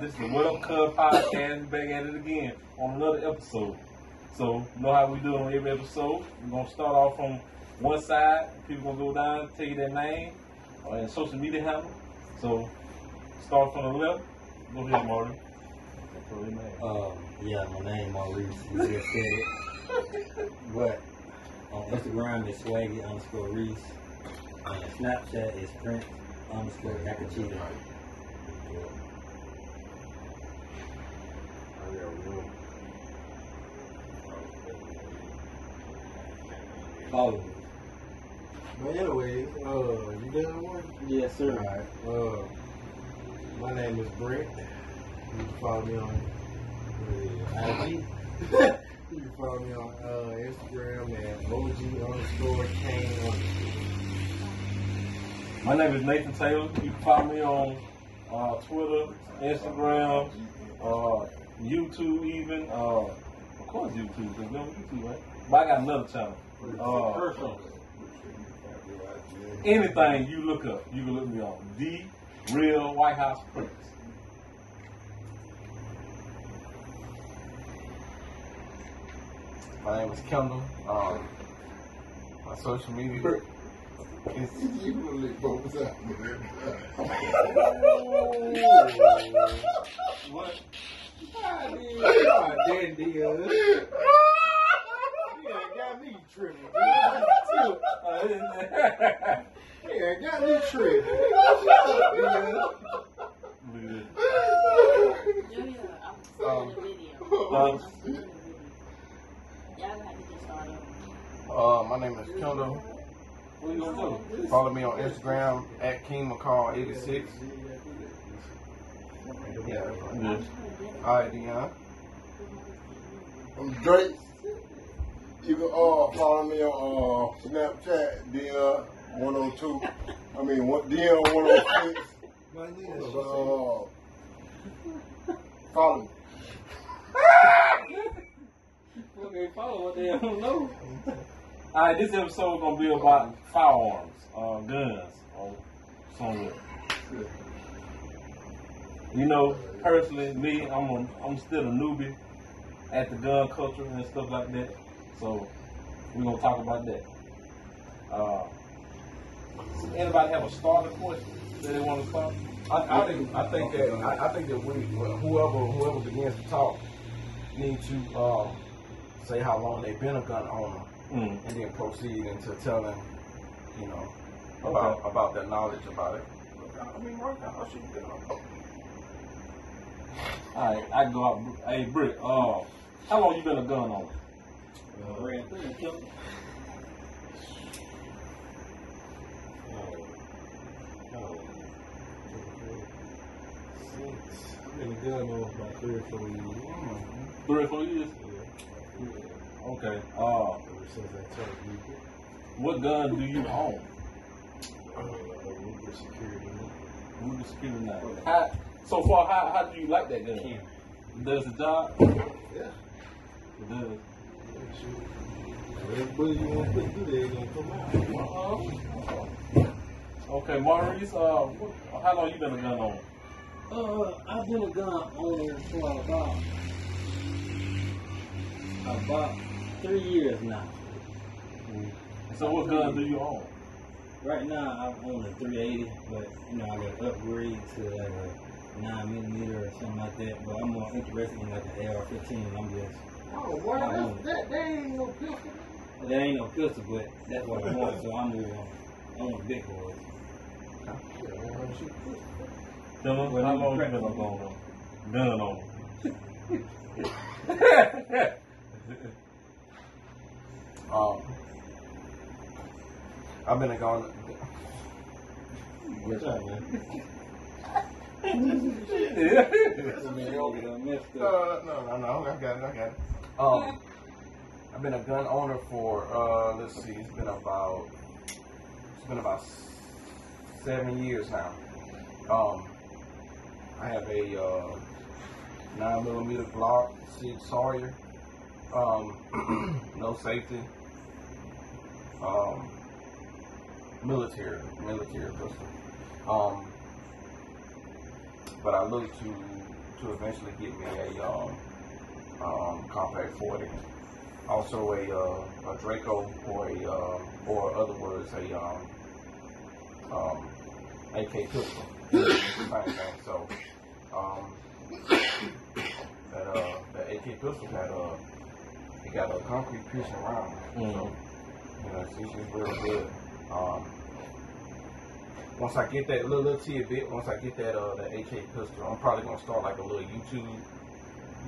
This is the What Up Cub podcast. Back at it again on another episode. So, you know how we do on every episode. We're gonna start off from one side. People gonna go down, tell you their name uh, and social media handle. So, start from the left. Go ahead, Marty. Um, yeah, my name Maurice. You just said it. But on Instagram it's swaggy underscore Reese. And Snapchat is Prince underscore Akachita. Follow me. But anyways, uh, you done one? Yes, sir. Alright. Uh, my name is Brent. You can follow me on uh, IG. you can follow me on uh, Instagram at OG underscore Kane underscore. My name is Nathan Taylor. You can follow me on uh, Twitter, Instagram, uh, YouTube, even. Uh, of course, YouTube. Cause no YouTube, right? But I got another channel. Uh, anything you look up, you can look me up. The Real White House Prince. My name is Kendall. Um, my social media is You really both out. What? Yeah, got me tripping. Yeah, got me tripping. Um, Um, uh, my name is Kendall. Follow me on Instagram at King McCall 86. Yeah. Good. All right, Dion. I'm Drake. You can uh, follow me on uh, Snapchat, Dion102. I mean, one- Dion106. Uh, follow me. Okay, follow what they don't know. All right, this episode is gonna be about firearms, uh, guns, or somewhere. You know, personally, me, I'm a, I'm still a newbie at the gun culture and stuff like that. So we're gonna talk about that. Uh, does anybody have a starter question that they want to start? I, I think I think that I, I think that we whoever whoever begins to talk need to um, say how long they've been a gun owner Mm. and then proceed into telling you know about about their knowledge about it. I mean, right now, I should be good. All right, I can go out. Hey, Britt, uh, how long you been a gun owner? Since I've been a gun owner for about three or four years. Three or four years. Yeah. Okay. Uh, Ever since I turned legal. what gun do you own? Uh, legal security. Ruger Security Nine. How, so far, how, how do you like that gun? Kim. Does the job? Yeah. It does. Everybody you want to put there, gonna come out. Uh-huh. Okay, Maurice, uh, what, how long you been a gun owner? Uh, I've been a gun owner for about about three years now. So what gun do you own? Right now, I own a 380, but you know I got to upgrade to like a nine millimeter or something like that. But I'm more interested in like an AR-15. I'm just Oh, why I that, that, that ain't no pistol. There ain't no pistol, but that's what I want, so I'm moving on. I want a big boy. Yeah, I wanna shoot pistol. Dylan, Well, how you long you been a me. gun owner? Gun owner. Um, I've been a gun. What's up, man? Up. no, no, no. I got it. I got it. Um, I've been a gun owner for uh, let's see, it's been about it's been about seven years now. Um, I have a uh, nine millimeter Glock Sig Sauer. Um, no safety. Um, military, military pistol. Um, but I look to to eventually get me a um, um, compact 40. Also a, uh, a Draco or a um, or other words a um, um, AK pistol. Same thing. So um, that uh that AK pistol got uh it got a concrete piercing round. So Mhm. you know it's, it's just real good. Um, once I get that little, little tidbit, once I get that uh that AK pistol, I'm probably gonna start like a little YouTube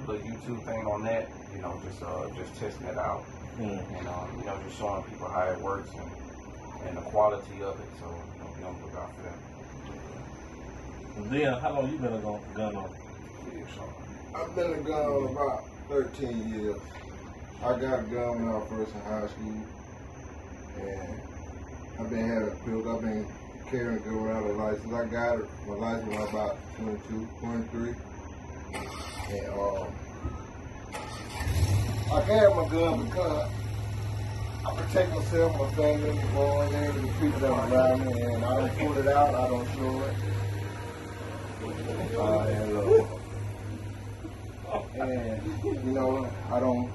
little YouTube thing on that. You know, just uh just testing it out Mm. and um, you know just showing people how it works and and the quality of it. So you know, be on the lookout for that. And then, how long you been a gun, gun on? Yeah, so. I've been a gun about 13 years. I got a gun when I was first in high school. And I've been having pills. I've been carrying a gun without a license. I got my license when I was about 22, 23. And um, I carry my gun because I protect myself, my family, my boys, and the people that are around me. And I don't pull it out, I don't show it. Uh, and, uh, and you know, I don't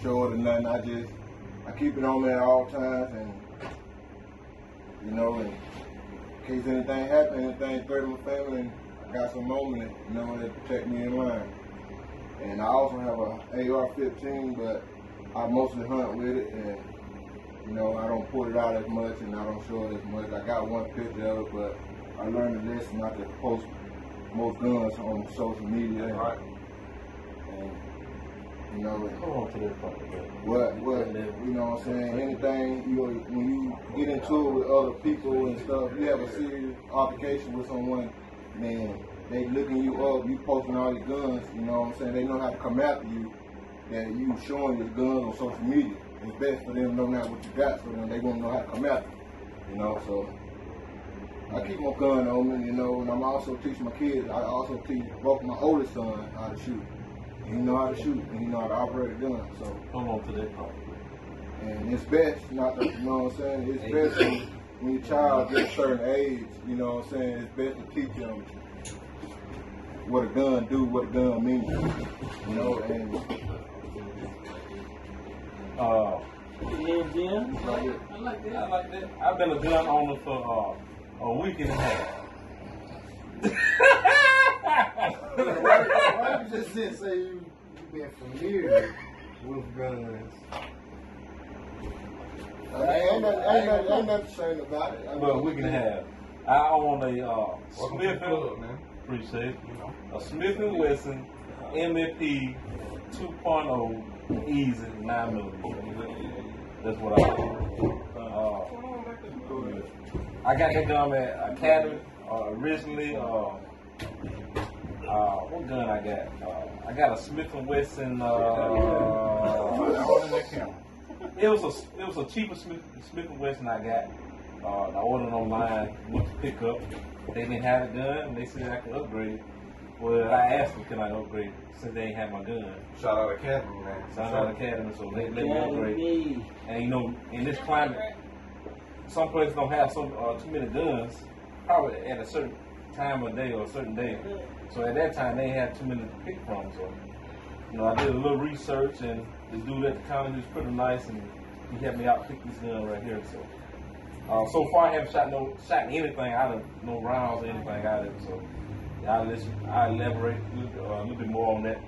show it or nothing. I just I keep it on me at all times, and you know, in case anything happens, anything threaten my family, I got some moment, you know, that protect me in line. And I also have a AR-15, but I mostly hunt with it, and you know, I don't pull it out as much, and I don't show it as much. I got one picture of it, but I learned a lesson not to post most guns on social media. Right. and you know, Come on to man. what what you know what I'm saying? Anything you know, when you get into it with other people and stuff, you have a serious altercation with someone, man, they looking you up, you posting all your guns, you know what I'm saying? They know how to come after you. That you showing your guns on social media. It's best for them to know what you got so then they won't know how to come after you. You know, so I keep my gun on me, you know, and I'm also teaching my kids. I also teach both my oldest son how to shoot. He know how to shoot and he know how to operate a gun. So Come on to that part. and it's best not to, you know what I'm saying? It's best when, when your child gets a certain age, you know what I'm saying? It's best to teach them what a gun do, what a gun means. You know, and Uh, Yeah, Jim. like it. I like that. I like that. I've been a gun owner for uh, a week and a half. why, why you just didn't say you you been familiar with guns? I mean, ain't nothing, ain't nothing, ain't nothing shame about it. I Well, a week and a half. I own a uh, Welcome to Smith the and man. appreciate it. You know. A Smith and Wesson MFP 2.0 easy nine millimeter. That's what I do. Uh, I got that gun at Academy uh, originally. Uh, uh, what gun I got? Uh, I got a Smith and Wesson. Uh, Holding that camera. it was a it was a cheaper Smith Smith and Wesson I got. Uh, I ordered online, went to pick up. They didn't have the gun, and they said I could upgrade. Well, I asked them, can I upgrade since they ain't have my gun. Shout out Academy, man. Shout out Academy, so they let me upgrade. me. And you know, in this climate, some places don't have some uh, too many guns. Probably at a certain time of day or a certain day. So at that time, they had too many to pick from. So you know, I did a little research, and this dude at the counter was pretty nice, and he helped me out pick this gun right here. So uh, so far, I haven't shot no shot anything out of no rounds or anything out of it. So I'll I'll elaborate a little, uh, a little bit more on that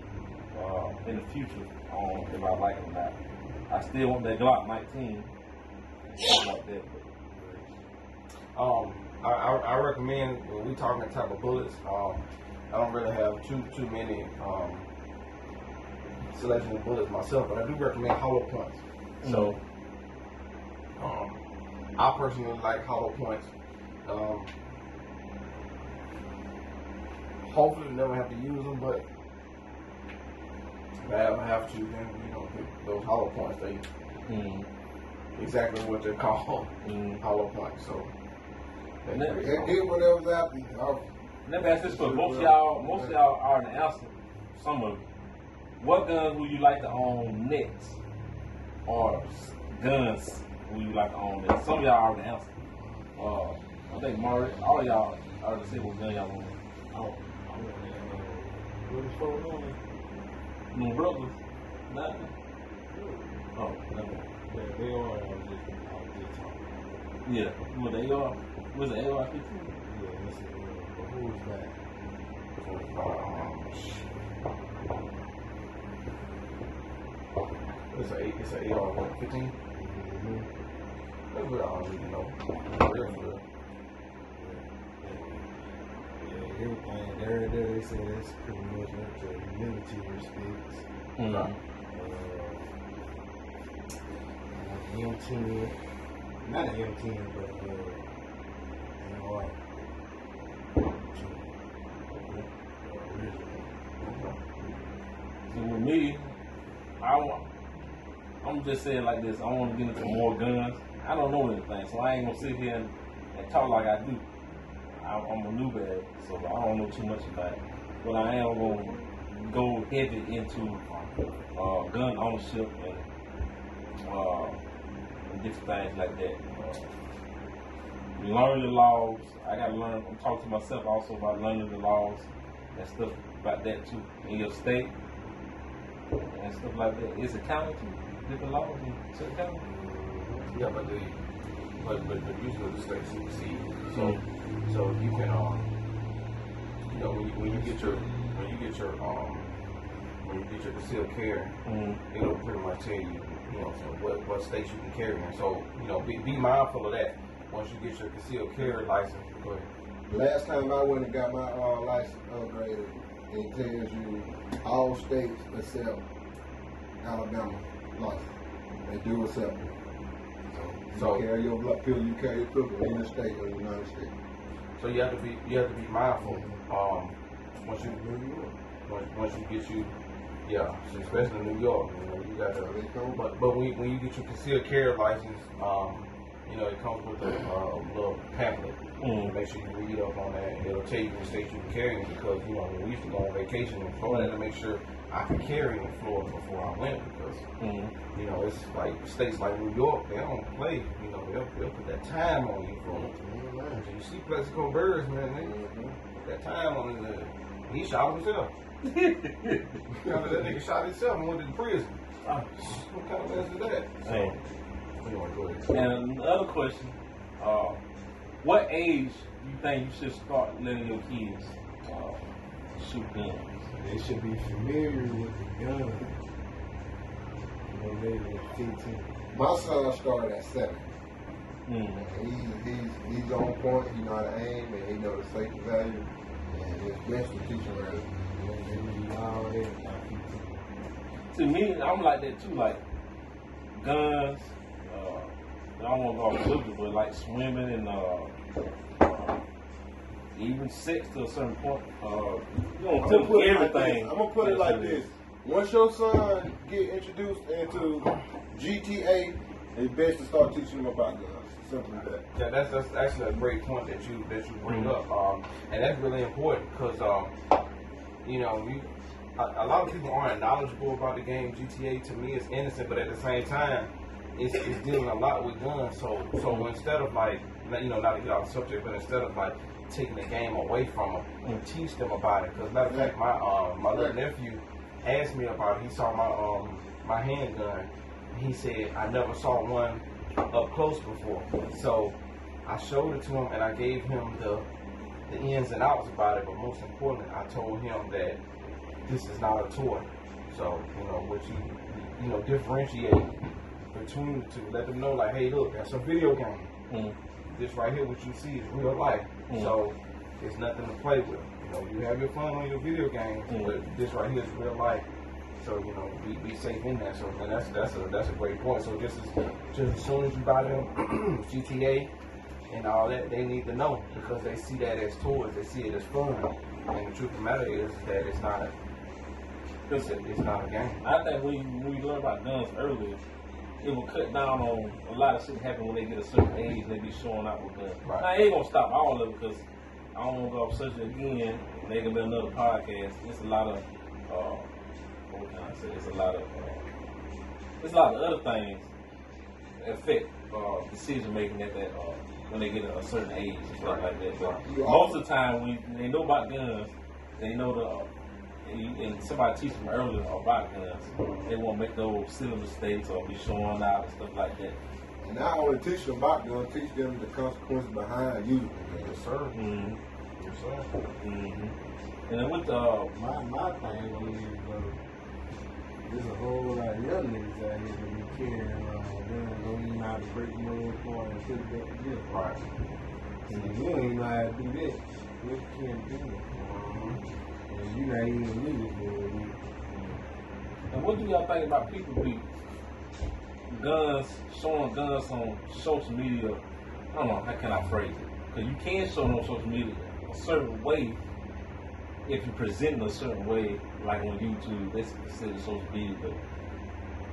uh, in the future on if I like it or not. I still want that Glock 19. Something like that. Um, I, I, I recommend when we talking that type of bullets. Um, I don't really have too too many um, selection of bullets myself, but I do recommend hollow points. So, um, I personally like hollow points. Um, hopefully, never have to use them, but if I ever have to, then you know those hollow points they Mm, exactly what they're called, mm. hollow points. So. And that- It did whatever's happening. Let me ask this question. Most of y'all, most of y'all are the answer. Some of you. What guns would you like to own next? Or guns would you like to own next? Some of y'all are the answer. Uh, I think Murray, all of y'all are the say what gun y'all want. Oh, I want uh, What is phone on? No brothers. Nothing. Oh, nothing. Yeah, they are. I was just, I was just talking. Yeah. What they are? Was it AR 15? It's a it's a AR what, 15. Mm-hmm. That's what I even know. For real, for real. Everything. There, there, they say pretty much up to military speaks. Mm-hmm. Uh, like M10, not an M10, but uh, AR. So with me, I want, I'm just saying like this. I want to get into more guns. I don't know anything, so I ain't gonna sit here and, and talk like I do. I, I'm a new bad, so I don't know too much about it. But I am gonna go heavy into uh, gun ownership and, uh, and different things like that. Uh, learn the laws. I gotta learn. I'm talking to myself also about learning the laws and stuff about that too in your state and stuff like that. It's accounted to different laws and certain county. Yeah, but the but but, but usually the state supersede. So so you can um you know when you, when you get your when you get your um when you get your concealed carry, Mm. it'll pretty much tell you you know so what what states you can carry in. So you know be, be mindful of that. Once you get your concealed carry license, go ahead. Last time I went and got my uh, license upgraded, it tells you all states except Alabama license. They do accept it. So, So- you carry your blood pill, you carry your pill in the state or the United States. So you have to be you have to be mindful. Um, once you New York, once, once you get you yeah, especially in New York, you know, you got to But but when you, when you get your concealed carry license, um, you know it comes with a uh, little pamphlet. Mm. Make sure you read up on that. It'll tell you what states you can carry in because you know when we used to go on vacation in Florida to make sure I could carry in Florida before I went because Mm. you know it's like states like New York they don't play. You know they'll, they'll put that time on you for. So you see Plaxico Burress, man. They put that time on it. uh, He shot himself. Know, that nigga shot himself and went to prison. What kind of mess is that? Hey. Anyway. And another question: uh, What age do you think you should start letting your kids uh, shoot guns? They should be familiar with the gun. No later than 15. my son started at seven. Mm. He's, he's, he's on point, he know how to aim, and he know the safety value. And it's best to teach him early. Yeah, they be already about 15. To me, I'm like that too. Like guns. Uh, I don't want to go off subject, but like swimming and uh, even sex to a certain point. Uh, you don't I'm gonna put it like everything. this. I'm gonna put it like this. Once your son get introduced into GTA, it's best to start teaching him about guns. Simple as that. Yeah, that's that's actually a great point that you that you bring up, um, and that's really important because um, you know you a, a lot of people aren't knowledgeable about the game GTA. To me, it's innocent, but at the same time, it's, it's dealing a lot with guns. So so instead of like not- you know not to get off the subject, but instead of like taking the game away from them, and teach them about it. Because matter of fact, my um, my little nephew asked me about it. He saw my um my handgun. He said I never saw one up close before. So I showed it to him and I gave him the the ins and outs about it. But most importantly, I told him that this is not a toy. So you know what you you know differentiate between the two. Let them know like, hey, look, that's a video game. Mm. This right here, what you see is real life. Mm. So it's nothing to play with. You know, you have your fun on your video games, Mm. but this right here is real life. So you know, be, be safe in that. So and that's that's a that's a great point. So just as just as soon as you buy them GTA and all that, they need to know because they see that as toys, they see it as fun. And the truth of the matter is that it's not a it's, a, it's not a game. I think we you, when you learn about guns earlier, it will cut down on a lot of shit happen when they get a certain age and they be showing out with guns. Right. Now, I ain't gonna stop all of it because I don't want to go off subject again. They can be another podcast. It's a lot of, uh, what can I say? It's a lot of, uh, it's a lot of other things that affect uh, decision making at that uh, when they get a, a certain age and stuff like that. But You most of the time, when they know about guns, they know the uh, and, and somebody teach them earlier about guns, they won't make those silly mistakes or be showing out and stuff like that. And not only teach them about guns, teach them the consequences behind using guns. Yes, sir. Mm-hmm. Yes, sir. Mm-hmm. And then with uh, My my thing is uh, there's a whole lot of young niggas out here that be carrying around guns, don't even know how to break them apart and put it back together. Right. And if you don't even know how to do that, what you can do? And you even. And what do y'all think about people be guns showing guns on social media? I don't know how can I phrase it because you can show them on social media a certain way if you present a certain way, like on YouTube. That's considered social media, but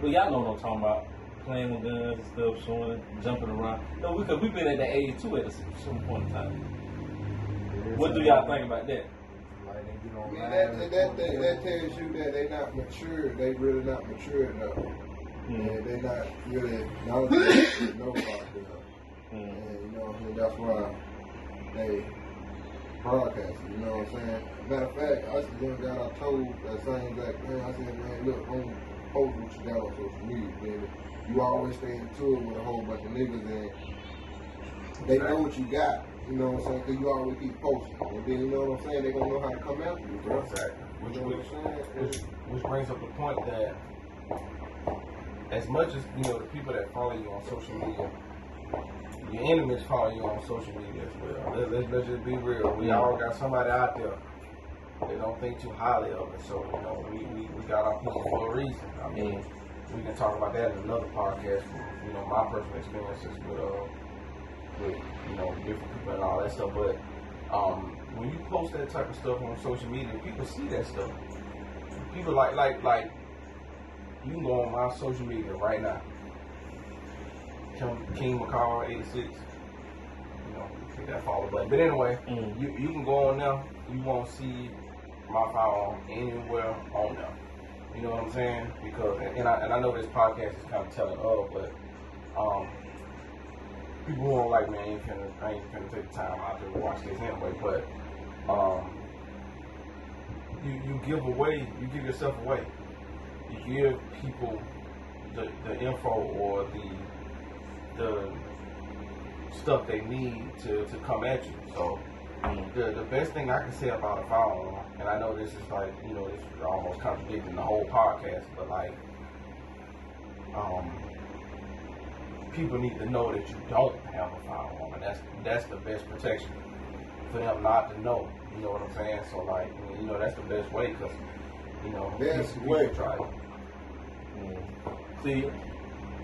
but y'all know what I'm talking about. Playing with guns and stuff, showing jumping around. No, because we've been at that age too at some point in time. What do y'all think about that? Like they get on Yeah, that, that, that, that, that tells you that they not mature. They really not mature enough. Mm. And they not really knowledgeable know about guns. Mm. And you know what I mean? That's why they broadcast it, you know what I'm saying? Matter of fact, I just one guy I told that same exact thing. I said, man, look, don't post what you got on social media, baby. You always stay in tour with a whole bunch of niggas and they know what you got, you know what I'm saying? Because you always keep posting. And then, you know what I'm saying? They're going to know how to come after you, bro. Exactly. Which, You know which, what I'm saying? which, which brings up the point that as much as you know the people that follow you on social media, your enemies follow you on social media as well. Let, let's, let's just be real. We all got somebody out there that don't think too highly of it. So you know, we, we, we got our people for a reason. I mean, we can talk about that in another podcast. You know, my personal experiences with uh with you know different people and all that stuff. But um, when you post that type of stuff on social media, people see that stuff. People like like like you can go on my social media right now. King, King McCall eighty six. You know, hit that follow button. But anyway, Mm. you you can go on there. You won't see my file anywhere on there. You know what I'm saying? Because and I and I know this podcast is kind of telling of, but um, people who don't like me, I ain't finna I ain't finna take the time out to watch this anyway. But um, you you give away, you give yourself away. You give people the, the info or the the stuff they need to, to come at you. So the the best thing I can say about a firearm, and I know this is like you know this is almost contradicting the whole podcast, but like um people need to know that you don't have a firearm, and that's that's the best protection for them not to know. You know what I'm saying? So like you know that's the best way because you know Best people way. try it. Mm. See,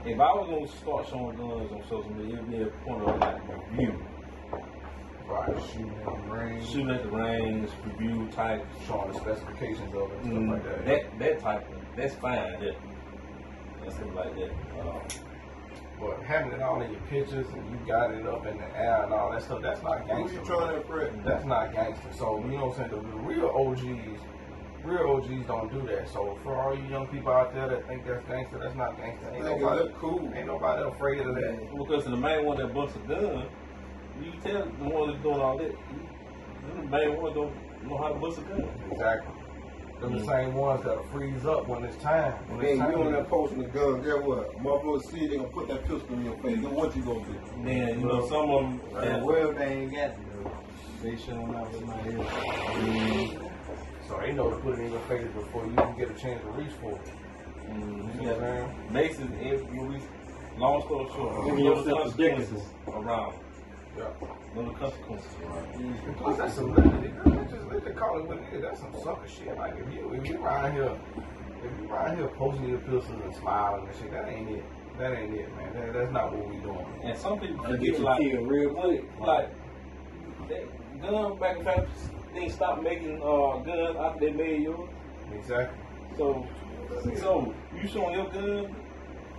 if I was gonna start showing guns on social media, it'd be a point of like review, Right. Shooting in the rain. shooting at the range, review type, Showing the specifications of it and mm, stuff like that. that that type of that's fine. That that's something like that. Uh, But having it all in your pictures and you got it up in the air and all that stuff, that's not Who gangster. you trying to impress? That's not gangster. So, you know what I'm saying? The, the real OGs, real OGs don't do that. So, for all you young people out there that think that's gangster, that's not gangster. Ain't Think nobody, look cool. ain't nobody afraid of that. because the main one that busts a gun, you tell the one that's doing all that, the main one don't know how to bust a gun. Exactly. They're the Mm. same ones that'll freeze up when it's time. When Then it's you time. on that post posting the gun, guess what? Motherfuckers see they gonna put that pistol in your face. Then what you gonna do? Then you know some of them. And well, they ain't got to do. They showing up with my ear. So they know to put it in your face before you can get a chance to reach for it. Mm, You know what I'm saying? Basically, if we, long story short, Give know the yourself consequences around. Yeah. Know the consequences around. Plus, that's some literally, let's just let the call it what it is. That's some sucker shit. Like if you if you around here, if you around here posting your pistols and smiling and shit, that ain't it. That ain't it, man. That, that's not what we doing. And some people Get forget you like, killed real quick. like that gun manufacturers they stopped making uh, guns after they made yours. Exactly. So, so you showing your gun?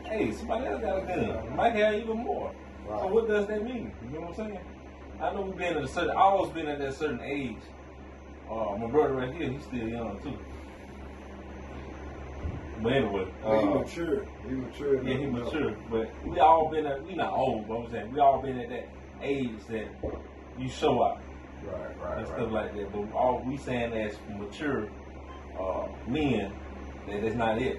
Hey, somebody else got a gun. Might have even more. So what does that mean? You know what I'm saying? I know we've been at a certain. I always been at that certain age. Uh, my brother right here, he's still young too. But anyway, Well, he uh, mature. He mature. yeah, he mature. But we all been at. We not old, but I'm saying we all been at that age that you show up. Right, right, and right. stuff like that. But all we saying as mature, uh, men that that's not it.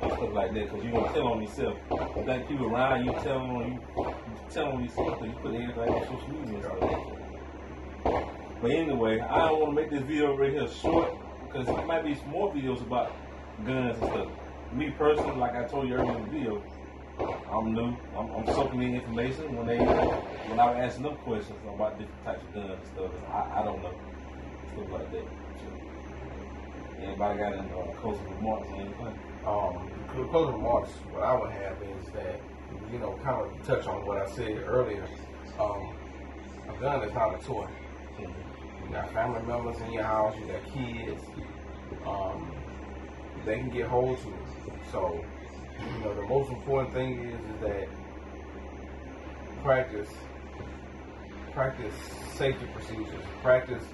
Stuff like that, because you don't tell on yourself. You think people around you telling on you, you telling on yourself because you put everything on social media and stuff. But anyway, I don't want to make this video right here short because there might be some more videos about guns and stuff. Me personally, like I told you earlier in the video, I'm new. I'm, I'm soaking in information when they when I was asking them questions about different types of guns and stuff. I, I don't know stuff like that. Anybody got any uh, closing remarks or anything? Um, the closing remarks, what I would have is that, you know, kind of touch on what I said earlier. Um, a gun is not a toy. You got family members in your house, you got kids. Um, they can get hold to it. So, you know, the most important thing is, is that practice, practice safety procedures, practice